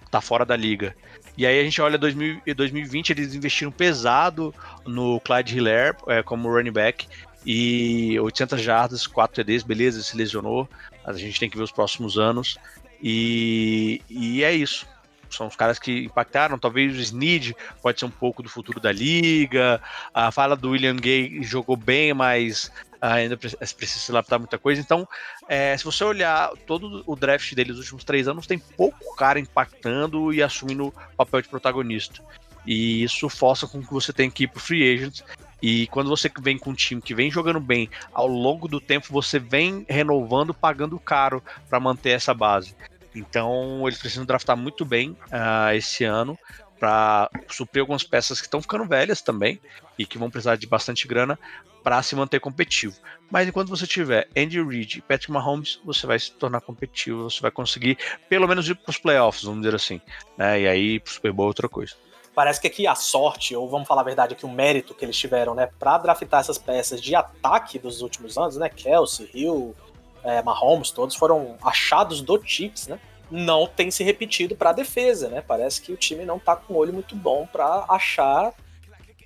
D: tá fora da liga. E aí a gente olha 2000, 2020, eles investiram pesado no Clyde Hiller é, como running back e 800 jardas, 4 TDs, beleza, se lesionou. A gente tem que ver os próximos anos. E, e é isso. São os caras que impactaram. Talvez o Snead pode ser um pouco do futuro da liga. A fala do William Gay jogou bem, mas ainda precisa se adaptar muita coisa. Então, é, se você olhar todo o draft dele nos últimos três anos, tem pouco cara impactando e assumindo o papel de protagonista. E isso força com que você tenha que ir pro free agents. E quando você vem com um time que vem jogando bem ao longo do tempo, você vem renovando, pagando caro para manter essa base. Então eles precisam draftar muito bem uh, esse ano para suprir algumas peças que estão ficando velhas também e que vão precisar de bastante grana para se manter competitivo. Mas enquanto você tiver Andy Reid e Patrick Mahomes, você vai se tornar competitivo, você vai conseguir pelo menos ir para os playoffs, vamos dizer assim, né? E aí pro Super Bowl é outra coisa.
A: Parece que aqui a sorte, ou vamos falar a verdade aqui, o mérito que eles tiveram, né, para draftar essas peças de ataque dos últimos anos, né, Kelsey, Hill, é, Mahomes, todos foram achados do Chiefs, né? Não tem se repetido para a defesa, né? Parece que o time não tá com um olho muito bom para achar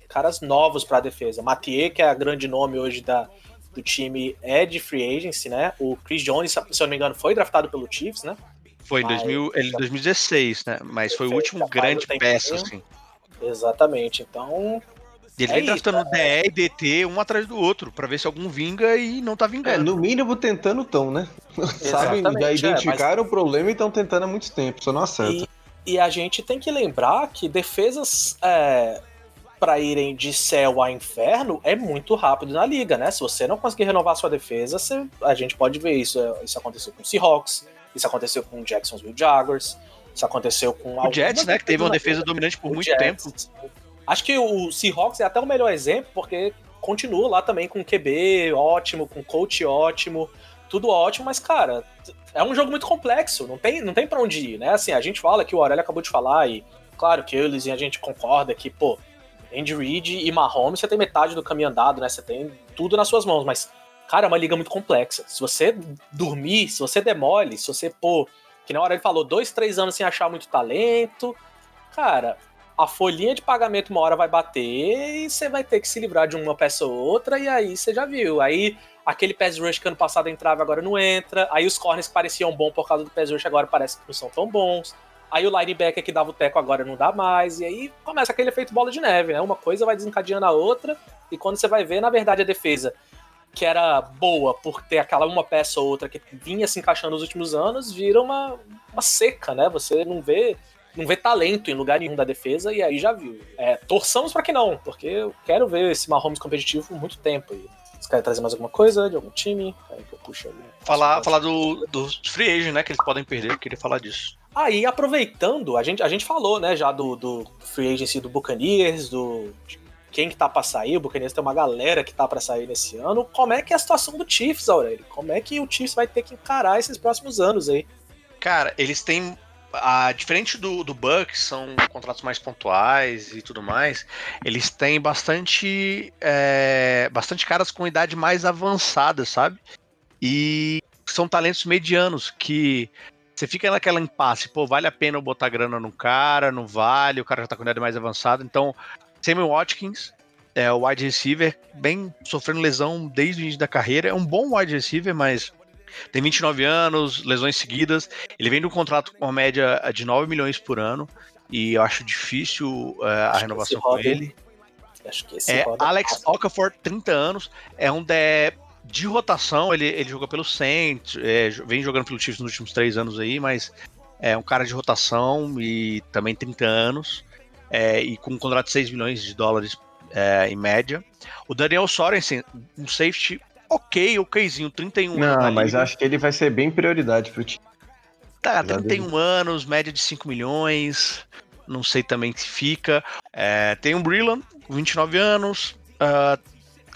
A: caras novos para a defesa. Mathieu, que é a grande nome hoje da, do time, é de free agency, né? O Chris Jones, se eu não me engano, foi draftado pelo Chiefs, né?
D: Foi em
A: Mas-
D: 2000, ele em 2016, né? Mas foi o último grande peça, assim.
A: Exatamente. Então,
D: E ele
A: É
D: vem
A: isso,
D: draftando DE e DT um atrás do outro, pra ver se algum vinga e não tá
E: É,
D: vingando.
E: no mínimo tentando tão, né? *laughs* Sabem, já
A: é,
E: identificaram o problema e estão tentando há muito tempo, só não acerta.
A: E, e a gente tem que lembrar que defesas é, para irem de céu a inferno é muito rápido na liga, né? Se você não conseguir renovar sua defesa, você- a gente pode ver isso. Isso aconteceu com o Seahawks, isso aconteceu com o Jacksonville Jaguars, isso aconteceu com
D: O Jets, né? Que teve uma defesa
A: do
D: dominante por muito
A: Jets.
D: tempo.
A: Acho que o Seahawks é até o melhor exemplo, porque continua lá também com QB ótimo, com coach ótimo, tudo ótimo, mas, cara, é um jogo muito complexo, não tem, não tem pra onde ir, né? Assim, a gente fala que o Aurélio acabou de falar, e claro que eu e o a gente concorda que, pô, Andy Reid e Mahomes, você tem metade do caminho andado, né? Você tem tudo nas suas mãos, mas, cara, é uma liga muito complexa. Se você dormir, se você demole, se você, pô, que na hora ele falou, dois, três anos sem achar muito talento, cara, a folhinha de pagamento uma hora vai bater e você vai ter que se livrar de uma peça ou outra, e aí você já viu. Aí aquele pass rush que ano passado entrava agora não entra, aí os corners que pareciam bons por causa do pass rush agora parece que não são tão bons. Aí o linebacker que dava o teco agora não dá mais, e aí começa aquele efeito bola de neve, né? Uma coisa vai desencadeando a outra, e quando você vai ver, na verdade, a defesa, que era boa por ter aquela uma peça ou outra que vinha se encaixando nos últimos anos, vira uma, uma seca, né? Você não vê não vê talento em lugar nenhum da defesa, e aí já viu. É, torçamos pra que não, porque eu quero ver esse Mahomes competitivo por muito tempo. E vocês querem trazer mais alguma coisa de algum time? Aí que eu puxo ali.
D: Falar, falar do, dos free agent, né? Que eles podem perder, eu queria falar disso.
A: Aí, aproveitando, a gente, a gente falou, né, já do, do free agency do Buccaneers, do quem que tá pra sair, o Buccaneers tem uma galera que tá pra sair nesse ano. Como é que é a situação do Chiefs, Aurélio? Como é que o Chiefs vai ter que encarar esses próximos anos aí?
D: Cara, eles têm. A, diferente do, do Bucks, são contratos mais pontuais e tudo mais. Eles têm bastante. é, bastante caras com idade mais avançada, sabe? E são talentos medianos que você fica naquela impasse, pô, vale a pena eu botar grana no cara, não vale, o cara já tá com idade mais avançada. Então, Samuel Watkins é o wide receiver, bem sofrendo lesão desde o início da carreira. É um bom wide receiver, mas tem 29 anos, lesões seguidas. Ele vem de um contrato com uma média de 9 milhões por ano. E eu acho difícil é, a
A: Acho que
D: renovação com ele.
A: Acho que esse
D: É, Alex
A: passa.
D: Okafor, 30 anos, é um de, de rotação, ele, ele jogou pelo Saints, é, vem jogando pelo Chiefs nos últimos três anos aí, mas é um cara de rotação e também 30 anos, é, e com um contrato de 6 milhões de dólares é, em média. O Daniel Sorensen, um safety ok, okzinho, 31 anos
E: Não,
D: na
E: mas acho que ele vai ser bem prioridade pro time.
D: Tá,
E: Já
D: 31 anos, média de 5 milhões. Não sei também se fica. É, tem um Brillan, com 29 anos. ah,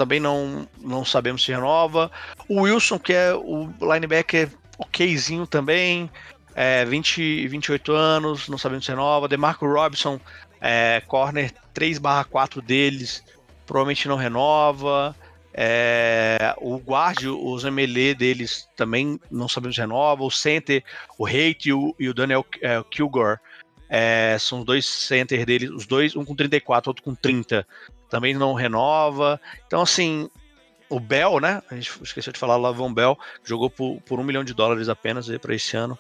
D: também não, não sabemos se renova. O Wilson, que é o linebacker okzinho também. É, 20, 28 anos, não sabemos se renova. DeMarco Robinson, é, corner 3/4 deles, provavelmente não renova. É, o guard, os MLE deles também não sabemos renova. O center, o Hate e o, e o Daniel é, Kilgore é, são os dois center deles, os dois, um com 34, outro com 30, também não renova. Então, assim, o Bell, né? A gente esqueceu de falar, o Lavon Bell jogou por, por um milhão de dólares apenas para esse ano.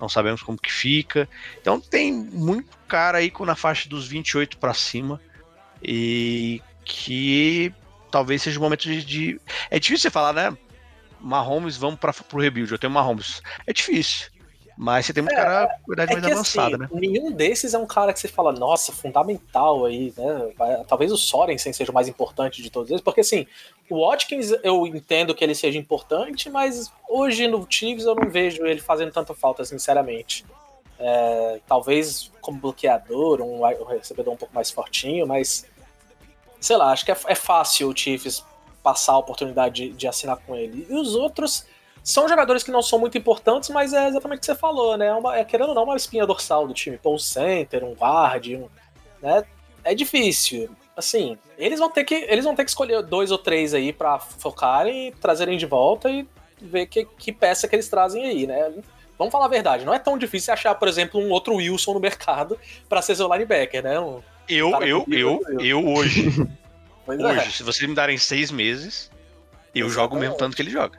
D: Não sabemos como que fica. Então tem muito cara aí com na faixa dos 28 para cima e que talvez seja o momento de, de- É difícil você falar, né? Mahomes, vamos para pro rebuild. Eu tenho Mahomes. É difícil. Mas você tem muito cara com idade
A: É
D: mais
A: que
D: avançada,
A: assim,
D: né?
A: nenhum desses é um cara que você fala, nossa, fundamental aí, né? Talvez o Sorensen seja o mais importante de todos eles, porque assim, o Watkins eu entendo que ele seja importante, mas hoje no Chiefs eu não vejo ele fazendo tanta falta, sinceramente. É, talvez como bloqueador, um, recebedor um pouco mais fortinho, mas sei lá, acho que é, é fácil o Chiefs passar a oportunidade de, de assinar com ele. E os outros são jogadores que não são muito importantes, mas é exatamente o que você falou, né? É, uma- é, querendo ou não, uma espinha dorsal do time. Pô, um center, um guard, um, né? É difícil. Assim, eles vão ter que eles vão ter que escolher dois ou três aí pra focarem, trazerem de volta e ver que, que peça que eles trazem aí, né? Vamos falar a verdade, não é tão difícil achar, por exemplo, um outro Wilson no mercado *laughs* pra ser seu linebacker, né? Um-
D: Eu, eu, eu,
A: eu.
D: eu hoje, *laughs*
A: pois é.
D: hoje, se vocês me darem seis meses, eu jogo o mesmo tanto que ele joga.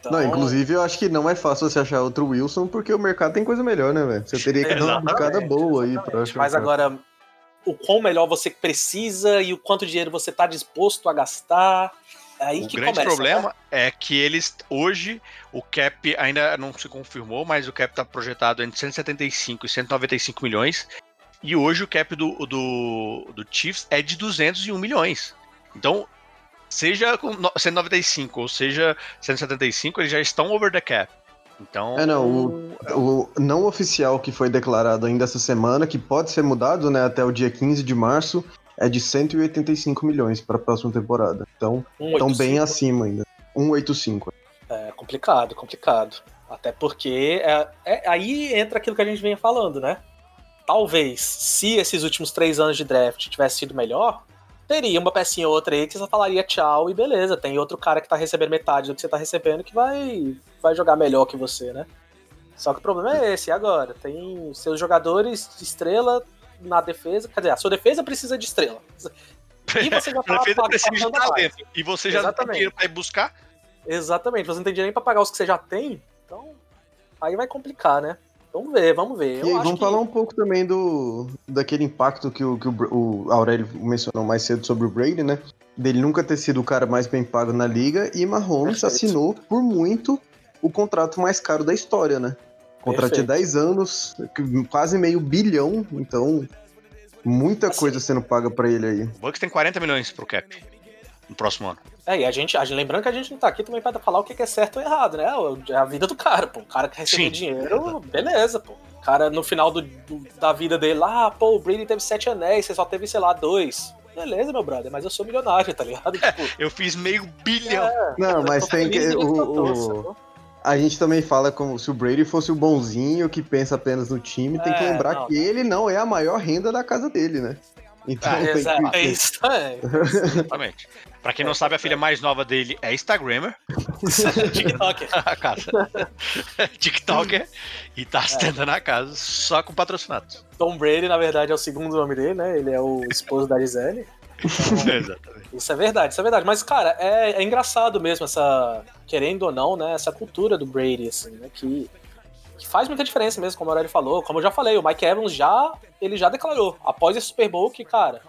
A: Então,
C: Não, inclusive eu acho que não é fácil você achar outro Wilson, porque o mercado tem coisa melhor, né, velho? Você teria que dar uma bicada boa aí pra achar.
A: Mas agora, o quão melhor você precisa e o quanto dinheiro você tá disposto a gastar. é Aí
D: O grande
A: começa,
D: problema
A: né?
D: é que eles, hoje, o cap ainda não se confirmou, mas o cap tá projetado entre 175 e 195 milhões. E hoje o cap do, do, do Chiefs é de 201 milhões. Então, seja com no- 195 ou seja 175, eles já estão over the cap. Então,
C: É, não, o, o não oficial que foi declarado ainda essa semana, que pode ser mudado, né, até o dia 15 de março, é de 185 milhões para a próxima temporada. Então, estão
A: 85.
C: bem acima ainda. 185.
A: É complicado, complicado. Até porque é, é- aí entra aquilo que a gente vinha falando, né? Talvez, se esses últimos três anos de draft tivesse sido melhor, teria uma pecinha ou outra aí que você falaria tchau e beleza. Tem outro cara que tá recebendo metade do que você tá recebendo que vai, vai jogar melhor que você, né? Só que o problema é esse, e agora? Tem seus jogadores de estrela na defesa. Quer dizer, a sua defesa precisa de estrela. E *laughs* você já
D: a
A: tá
D: defesa precisa de
A: mais.
D: talento. E você já não tem
A: Exatamente.
D: dinheiro pra ir buscar.
A: Exatamente, você não tem dinheiro nem pra pagar os que você já tem, então aí vai complicar, né? Vamos ver, vamos ver.
C: E
A: Eu
C: aí,
A: acho
C: vamos
A: que-
C: falar um pouco também do daquele impacto que, o, que o, o Aurélio mencionou mais cedo sobre o Brady, né? Dele nunca ter sido o cara mais bem pago na liga e Mahomes
A: Perfeito.
C: assinou por muito o contrato mais caro da história, né? Contrato de
A: Perfeito.
C: 10 anos, quase meio bilhão, então muita
A: Assim.
C: coisa sendo paga pra ele aí.
D: O Bucks tem 40 milhões pro cap no próximo ano.
A: É, e a gente, a gente- lembrando que a gente não tá aqui também pra falar o que é certo ou errado, né? É a vida do cara, pô. O cara que recebeu dinheiro, beleza, pô. O cara no final do, do- da vida dele lá, ah, pô, o Brady teve sete anéis, você só teve, sei lá, dois. Beleza, meu brother, mas eu sou milionário, tá ligado? *laughs* Tipo,
D: Eu fiz meio bilhão.
A: é,
C: Não, mas tem que. O, o- a gente também fala como se o Brady fosse o bonzinho que pensa apenas no time. Tem que
A: É,
C: lembrar
A: não.
C: que ele não é a maior renda da casa dele, né? Então
D: Ah,
A: Exato,
C: que.
A: é isso também.
D: Exatamente. Pra quem não sabe, a filha mais nova dele é Instagrammer. *laughs*
A: TikTok. *laughs*
D: a casa. *laughs* TikToker. E tá estendendo a casa só com patrocinados.
A: Tom Brady, na verdade, é o segundo nome dele, né? Ele é o esposo da Gisele. Então,
D: Exatamente.
A: isso é verdade, isso é verdade. Mas, cara, é, é engraçado mesmo essa, querendo ou não, né? Essa cultura do Brady, assim, né? Que, que faz muita diferença mesmo, como o Aurélio falou. Como eu já falei, o Mike Evans já, ele já declarou, após esse Super Bowl, que, cara,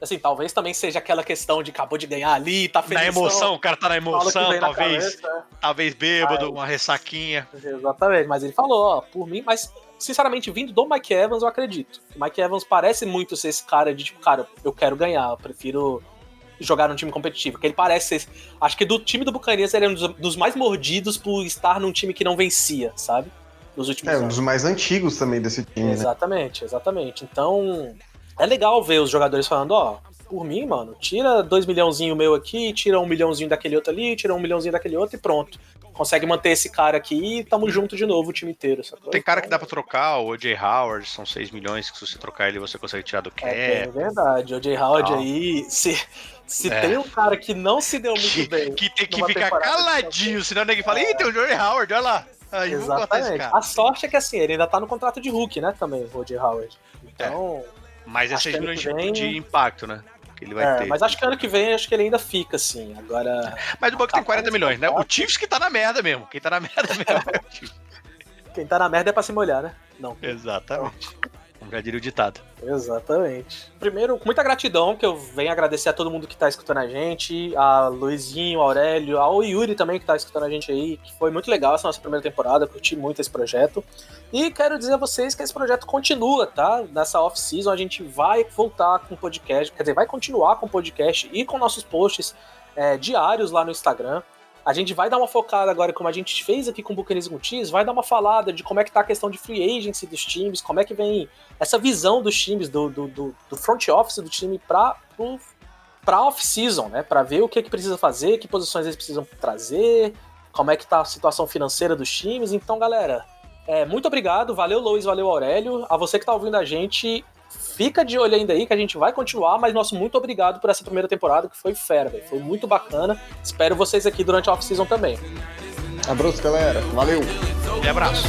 A: assim, talvez também seja aquela questão de acabou de ganhar ali, tá feliz.
D: Na emoção, o cara tá na emoção, talvez, talvez bêbado,
A: Ai.
D: uma ressaquinha.
A: Exatamente, mas ele falou, ó, por mim, mas sinceramente, vindo do Mike Evans, eu acredito. O Mike Evans parece muito ser esse cara de tipo, cara, eu quero ganhar, eu prefiro jogar num time competitivo. Que ele parece ser. Acho que do time do Buccaneers ele é um dos, dos mais mordidos por estar num time que não vencia, sabe? Nos últimos
C: É, um
A: anos.
C: dos mais antigos também desse time, né?
A: Exatamente, exatamente. Então, é legal ver os jogadores falando, ó, por mim, mano, tira dois milhãozinho meu aqui, tira um milhãozinho daquele outro ali, tira um milhãozinho daquele outro e pronto. Consegue manter esse cara aqui e tamo junto de novo, o time inteiro. Sacou?
D: Tem cara que dá pra trocar, o O.J. Howard, são 6 milhões que se você trocar ele você consegue tirar do cap.
A: É, é verdade. O J. Howard
D: Tal.
A: aí, se, se
D: É.
A: tem um cara que não se deu muito
D: que,
A: bem.
D: que tem que ficar caladinho, senão ninguém fala, ih, tem o Joey Howard, olha lá. Aí,
A: Exatamente. A sorte é que assim, ele ainda tá no contrato de Hulk, né, também, o J. Howard. Então,
D: Mas é
A: Acho
D: 6
A: que ano
D: milhões
A: que
D: de,
A: vem-
D: de impacto, né? Que ele vai
A: é,
D: ter.
A: mas acho que ano que vem acho que ele ainda fica, assim. Agora,
D: Mas o Bucks tem
A: Capaz
D: 40
A: de
D: milhões, né? O. Chiefs que tá na merda mesmo. Quem tá na merda *laughs* mesmo é o Chiefs.
A: quem tá na merda é pra se molhar, né? Não.
D: Exatamente. Como já diria o ditado.
A: Exatamente. Primeiro, com muita gratidão, que eu venho agradecer a todo mundo que tá escutando a gente, a Luizinho, a Aurélio, ao Yuri também que tá escutando a gente aí, que foi muito legal essa nossa primeira temporada, curti muito esse projeto. E quero dizer a vocês que esse projeto continua, tá? Nessa off-season a gente vai voltar com podcast, quer dizer, vai continuar com podcast e com nossos posts é, diários lá no Instagram. A gente vai dar uma focada agora, como a gente fez aqui com o Buccaneers com vai dar uma falada de como é que tá a questão de free agency dos times, como é que vem essa visão dos times, do, do, do, do front office do time pra, pro, pra off-season, né? Pra ver o que, que precisa fazer, que posições eles precisam trazer, como é que tá a situação financeira dos times. Então, galera, é, muito obrigado, valeu Luiz, valeu Aurélio. A você que tá ouvindo a gente, fica de olho ainda aí que a gente vai continuar, mas nosso muito obrigado por essa primeira temporada que foi fera, velho. Foi muito bacana. Espero vocês aqui durante a off-season também.
C: Abraço, galera. Valeu!
D: E abraço.